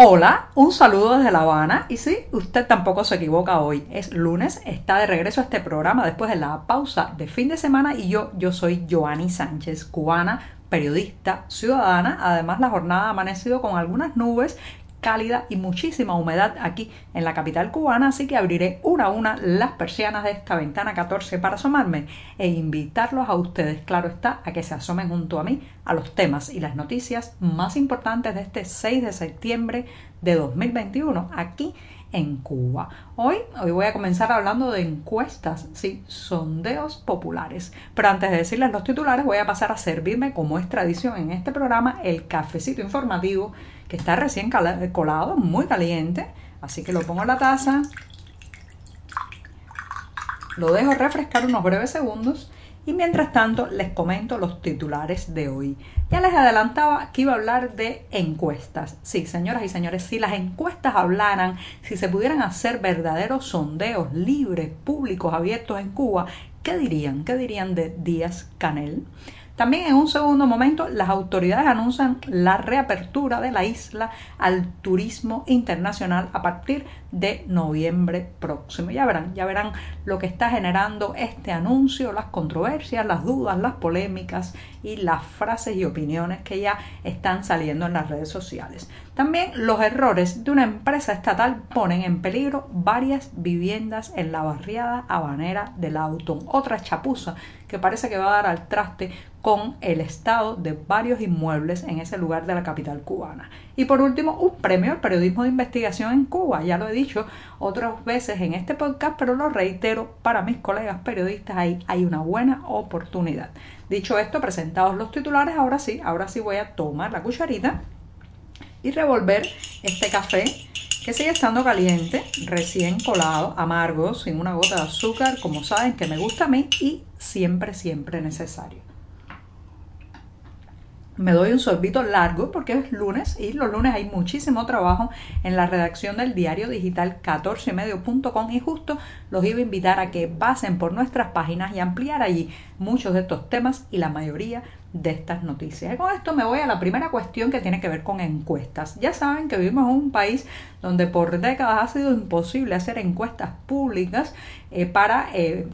Hola, un saludo desde La Habana. Y sí, usted tampoco se equivoca hoy. Es lunes, está de regreso a este programa después de la pausa de fin de semana y yo, yo soy Joanny Sánchez, cubana, periodista, ciudadana. Además, la jornada ha amanecido con algunas nubes cálida y muchísima humedad aquí en la capital cubana, así que abriré una a una las persianas de esta ventana 14 para asomarme e invitarlos a ustedes, claro está, a que se asomen junto a mí a los temas y las noticias más importantes de este 6 de septiembre de 2021 aquí en Cuba. Hoy, hoy voy a comenzar hablando de encuestas, sí, sondeos populares. Pero antes de decirles los titulares, voy a pasar a servirme, como es tradición en este programa, el cafecito informativo que está recién colado, muy caliente. Así que lo pongo en la taza, lo dejo refrescar unos breves segundos y mientras tanto les comento los titulares de hoy. Ya les adelantaba que iba a hablar de encuestas. Sí, señoras y señores, si las encuestas hablaran, si se pudieran hacer verdaderos sondeos libres, públicos, abiertos en Cuba, ¿qué dirían? ¿Qué dirían de Díaz Canel? También en un segundo momento las autoridades anuncian la reapertura de la isla al turismo internacional a partir de noviembre próximo. Ya verán, ya verán lo que está generando este anuncio, las controversias, las dudas, las polémicas y las frases y opiniones que ya están saliendo en las redes sociales. También los errores de una empresa estatal ponen en peligro varias viviendas en la barriada habanera del Auto. Otra chapuza que parece que va a dar al traste con el estado de varios inmuebles en ese lugar de la capital cubana. Y por último, un premio al periodismo de investigación en Cuba. Ya lo he dicho otras veces en este podcast, pero lo reitero, para mis colegas periodistas ahí hay una buena oportunidad. Dicho esto, presentados los titulares, ahora sí, ahora sí voy a tomar la cucharita y revolver este café que sigue estando caliente, recién colado, amargo, sin una gota de azúcar, como saben que me gusta a mí y siempre, siempre necesario me doy un sorbito largo porque es lunes y los lunes hay muchísimo trabajo en la redacción del diario digital 14medio.com y justo los iba a invitar a que pasen por nuestras páginas y ampliar allí muchos de estos temas y la mayoría de estas noticias. Y con esto me voy a la primera cuestión que tiene que ver con encuestas. Ya saben que vivimos en un país donde por décadas ha sido imposible hacer encuestas públicas eh, para eh,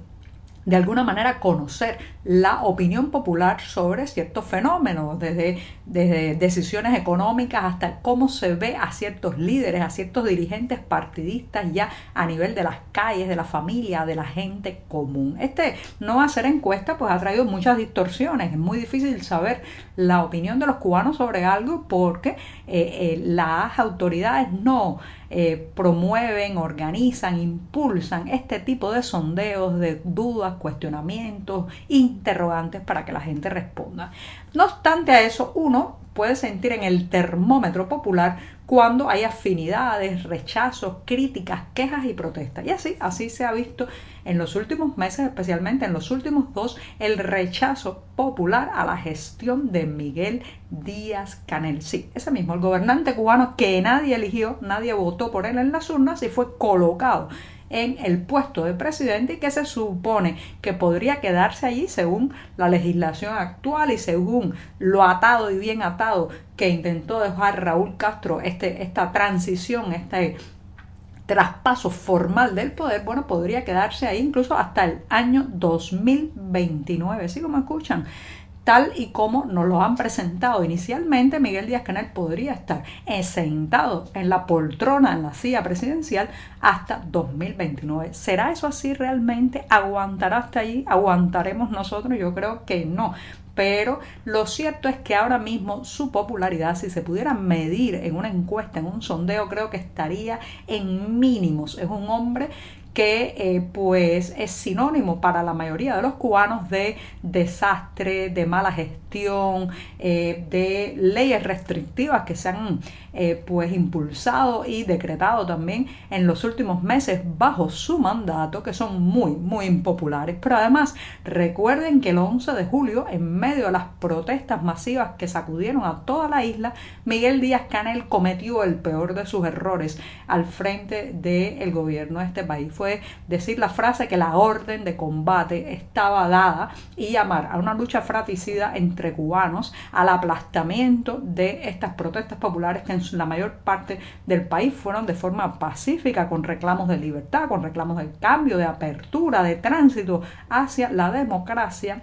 de alguna manera conocer la opinión popular sobre ciertos fenómenos, desde, desde, decisiones económicas hasta cómo se ve a ciertos líderes, a ciertos dirigentes partidistas ya a nivel de las calles, de la familia, de la gente común. Este no hacer encuesta pues ha traído muchas distorsiones, es muy difícil saber la opinión de los cubanos sobre algo porque eh, eh, las autoridades no eh, promueven, organizan, impulsan este tipo de sondeos, de dudas, cuestionamientos, interrogantes para que la gente responda. No obstante a eso, uno puede sentir en el termómetro popular cuando hay afinidades, rechazos, críticas, quejas y protestas. Y así, así se ha visto en los últimos meses, especialmente en los últimos dos, el rechazo popular a la gestión de Miguel Díaz Canel. Sí, ese mismo, el gobernante cubano que nadie eligió, nadie votó por él en las urnas y fue colocado en el puesto de presidente y que se supone que podría quedarse allí según la legislación actual y según lo atado y bien atado que intentó dejar Raúl Castro este, esta transición, este traspaso formal del poder, bueno, podría quedarse ahí incluso hasta el año 2029, ¿sí como escuchan? Tal y como nos lo han presentado inicialmente, Miguel Díaz Canel podría estar sentado en la poltrona en la silla presidencial hasta 2029. ¿Será eso así realmente? ¿Aguantará hasta allí? ¿Aguantaremos nosotros? Yo creo que no. Pero lo cierto es que ahora mismo su popularidad, si se pudiera medir en una encuesta, en un sondeo, creo que estaría en mínimos. Es un hombre que eh, pues es sinónimo para la mayoría de los cubanos de desastre, de mala gestión, eh, de leyes restrictivas que se han eh, pues impulsado y decretado también en los últimos meses bajo su mandato que son muy muy impopulares. Pero además recuerden que el 11 de julio en medio de las protestas masivas que sacudieron a toda la isla, Miguel Díaz Canel cometió el peor de sus errores al frente del gobierno de este país decir la frase que la orden de combate estaba dada y llamar a una lucha fratricida entre cubanos al aplastamiento de estas protestas populares que en la mayor parte del país fueron de forma pacífica, con reclamos de libertad, con reclamos de cambio, de apertura, de tránsito hacia la democracia.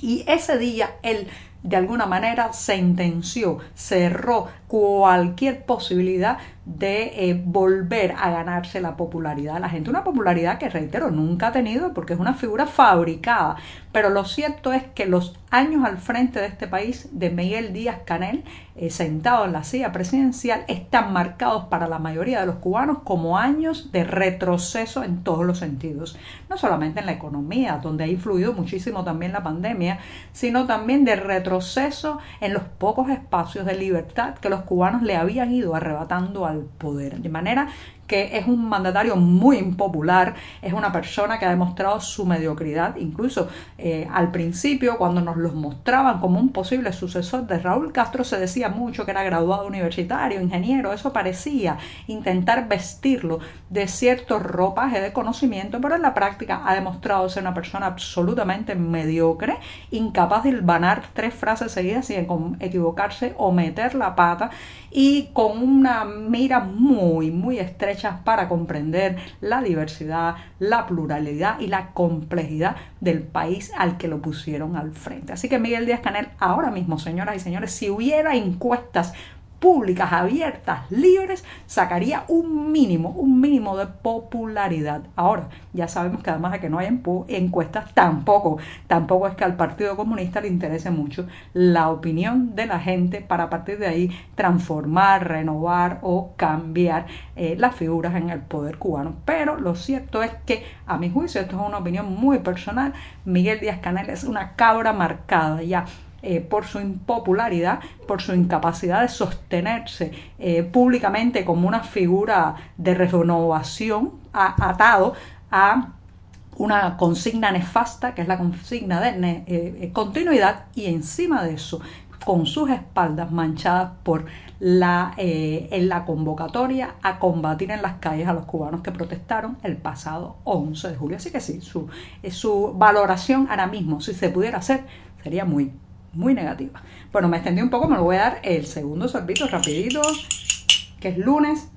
Y ese día él de alguna manera sentenció, cerró cualquier posibilidad de eh, volver a ganarse la popularidad de la gente. Una popularidad que, reitero, nunca ha tenido porque es una figura fabricada. Pero lo cierto es que los años al frente de este país de Miguel Díaz Canel, eh, sentado en la silla presidencial, están marcados para la mayoría de los cubanos como años de retroceso en todos los sentidos. No solamente en la economía, donde ha influido muchísimo también la pandemia, sino también de retroceso en los pocos espacios de libertad que los cubanos le habían ido arrebatando al poder. De manera es un mandatario muy impopular, es una persona que ha demostrado su mediocridad, incluso eh, al principio cuando nos los mostraban como un posible sucesor de Raúl Castro se decía mucho que era graduado universitario, ingeniero, eso parecía intentar vestirlo de cierto ropaje de conocimiento, pero en la práctica ha demostrado ser una persona absolutamente mediocre, incapaz de hilvanar tres frases seguidas sin equivocarse o meter la pata y con una mira muy, muy estrecha para comprender la diversidad, la pluralidad y la complejidad del país al que lo pusieron al frente. Así que Miguel Díaz Canel, ahora mismo, señoras y señores, si hubiera encuestas públicas, abiertas, libres, sacaría un mínimo, un mínimo de popularidad. Ahora, ya sabemos que además de que no hay encuestas, tampoco, tampoco es que al Partido Comunista le interese mucho la opinión de la gente para a partir de ahí transformar, renovar o cambiar eh, las figuras en el poder cubano. Pero lo cierto es que, a mi juicio, esto es una opinión muy personal, Miguel Díaz Canel es una cabra marcada ya eh, por su impopularidad, por su incapacidad de sostenerse eh, públicamente como una figura de renovación atado a una consigna nefasta, que es la consigna de eh, continuidad, y encima de eso, con sus espaldas manchadas por la, en la convocatoria a combatir en las calles a los cubanos que protestaron el pasado 11 de julio. Así que sí, su, su valoración ahora mismo, si se pudiera hacer, sería muy, muy negativa. Bueno, me extendí un poco, me lo voy a dar el segundo sorbito rapidito, que es lunes.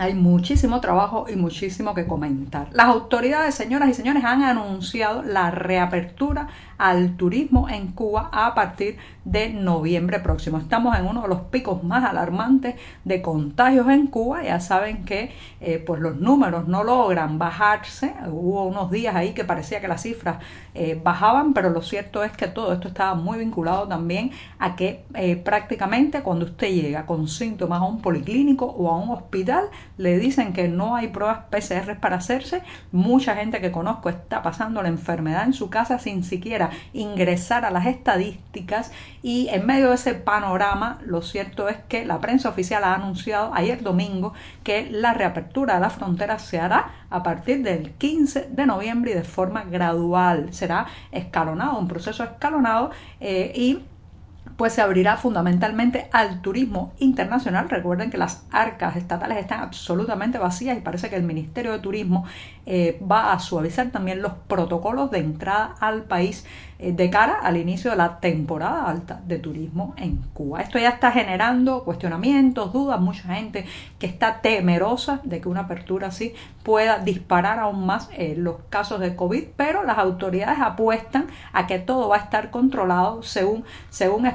Hay muchísimo trabajo y muchísimo que comentar. Las autoridades, señoras y señores, han anunciado la reapertura al turismo en Cuba a partir de noviembre próximo. Estamos en uno de los picos más alarmantes de contagios en Cuba. Ya saben que eh, pues los números no logran bajarse. Hubo unos días ahí que parecía que las cifras eh, bajaban, pero lo cierto es que todo esto estaba muy vinculado también a que eh, prácticamente cuando usted llega con síntomas a un policlínico o a un hospital, le dicen que no hay pruebas PCR para hacerse. Mucha gente que conozco está pasando la enfermedad en su casa sin siquiera ingresar a las estadísticas y en medio de ese panorama lo cierto es que la prensa oficial ha anunciado ayer domingo que la reapertura de las fronteras se hará a partir del 15 de noviembre y de forma gradual. Será escalonado, un proceso escalonado eh, y pues se abrirá fundamentalmente al turismo internacional. Recuerden que las arcas estatales están absolutamente vacías y parece que el Ministerio de Turismo eh, va a suavizar también los protocolos de entrada al país eh, de cara al inicio de la temporada alta de turismo en Cuba. Esto ya está generando cuestionamientos, dudas, mucha gente que está temerosa de que una apertura así pueda disparar aún más eh, los casos de COVID, pero las autoridades apuestan a que todo va a estar controlado según, según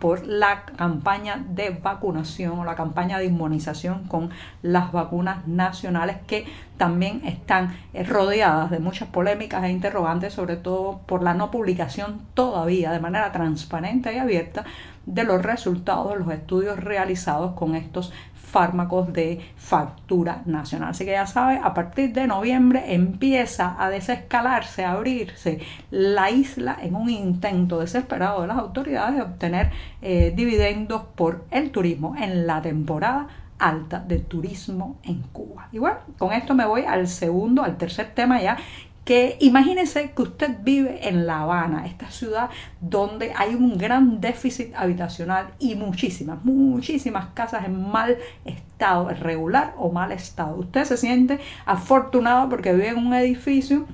por la campaña de vacunación o la campaña de inmunización con las vacunas nacionales que también están eh, rodeadas de muchas polémicas e interrogantes, sobre todo por la no publicación todavía de manera transparente y abierta de los resultados de los estudios realizados con estos fármacos de factura nacional. Así que ya sabe, a partir de noviembre empieza a desescalarse, a abrirse la isla en un intento desesperado de las autoridades de obtener eh, dividendos por el turismo en la temporada alta de turismo en Cuba. Y bueno, con esto me voy al segundo, al tercer tema ya que imagínese que usted vive en La Habana, esta ciudad donde hay un gran déficit habitacional y muchísimas, muchísimas casas en mal estado, regular o mal estado. Usted se siente afortunado porque vive en un edificio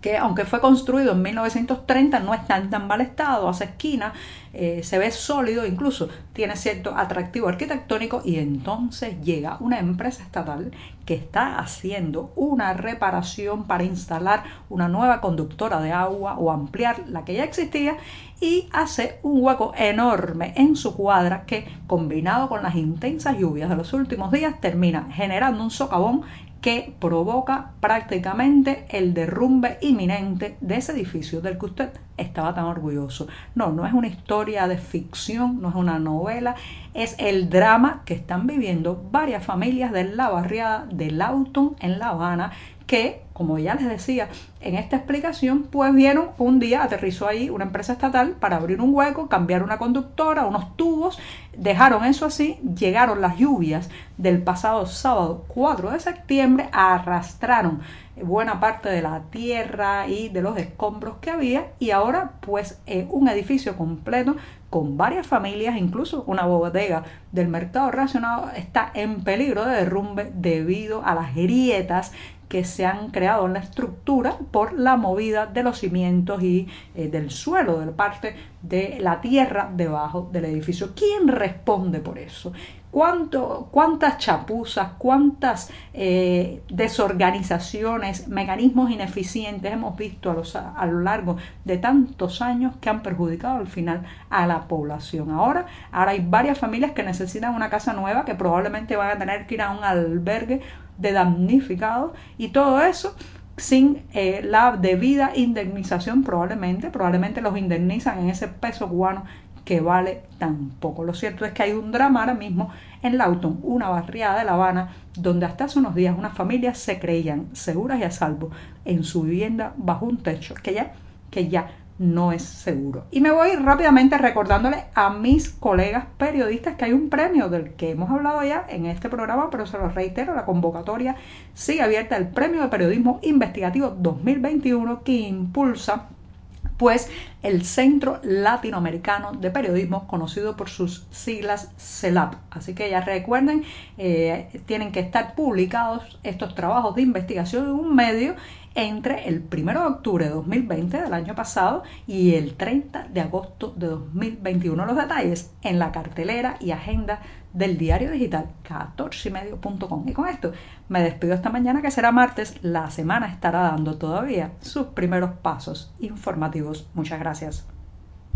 que aunque fue construido en 1930 no está en tan mal estado, hace esquina, eh, se ve sólido, incluso tiene cierto atractivo arquitectónico y entonces llega una empresa estatal que está haciendo una reparación para instalar una nueva conductora de agua o ampliar la que ya existía y hace un hueco enorme en su cuadra que combinado con las intensas lluvias de los últimos días termina generando un socavón que provoca prácticamente el derrumbe inminente de ese edificio del que usted estaba tan orgulloso. No, no es una historia de ficción, no es una novela, es el drama que están viviendo varias familias de la barriada de Lawton en La Habana que, como ya les decía en esta explicación, pues vieron un día, aterrizó ahí una empresa estatal para abrir un hueco, cambiar una conductora, unos tubos, dejaron eso así, llegaron las lluvias del pasado sábado 4 de septiembre, arrastraron buena parte de la tierra y de los escombros que había y ahora pues eh, un edificio completo con varias familias, incluso una bodega del mercado racionado está en peligro de derrumbe debido a las grietas que se han creado en la estructura por la movida de los cimientos y eh, del suelo, de parte de la tierra debajo del edificio. ¿Quién responde por eso? ¿Cuánto, cuántas chapuzas, cuántas eh, desorganizaciones, mecanismos ineficientes hemos visto a, a, lo largo de tantos años que han perjudicado al final a la población. Ahora, ahora hay varias familias que necesitan una casa nueva que probablemente van a tener que ir a un albergue de damnificados y todo eso sin eh, la debida indemnización probablemente, probablemente los indemnizan en ese peso cubano que vale tan poco. Lo cierto es que hay un drama ahora mismo en Lawton, una barriada de La Habana, donde hasta hace unos días unas familias se creían seguras y a salvo en su vivienda bajo un techo que ya, que ya no es seguro. Y me voy rápidamente recordándole a mis colegas periodistas que hay un premio del que hemos hablado ya en este programa, pero se lo reitero, la convocatoria sigue abierta, el Premio de Periodismo Investigativo 2021 que impulsa pues el Centro Latinoamericano de Periodismo, conocido por sus siglas CELAP. Así que ya recuerden, eh, tienen que estar publicados estos trabajos de investigación en un medio entre el 1 de octubre de 2020 del año pasado y el 30 de agosto de 2021. Los detalles en la cartelera y agenda del diario digital 14ymedio.com. Y con esto me despido esta mañana que será martes. La semana estará dando todavía sus primeros pasos informativos. Muchas gracias.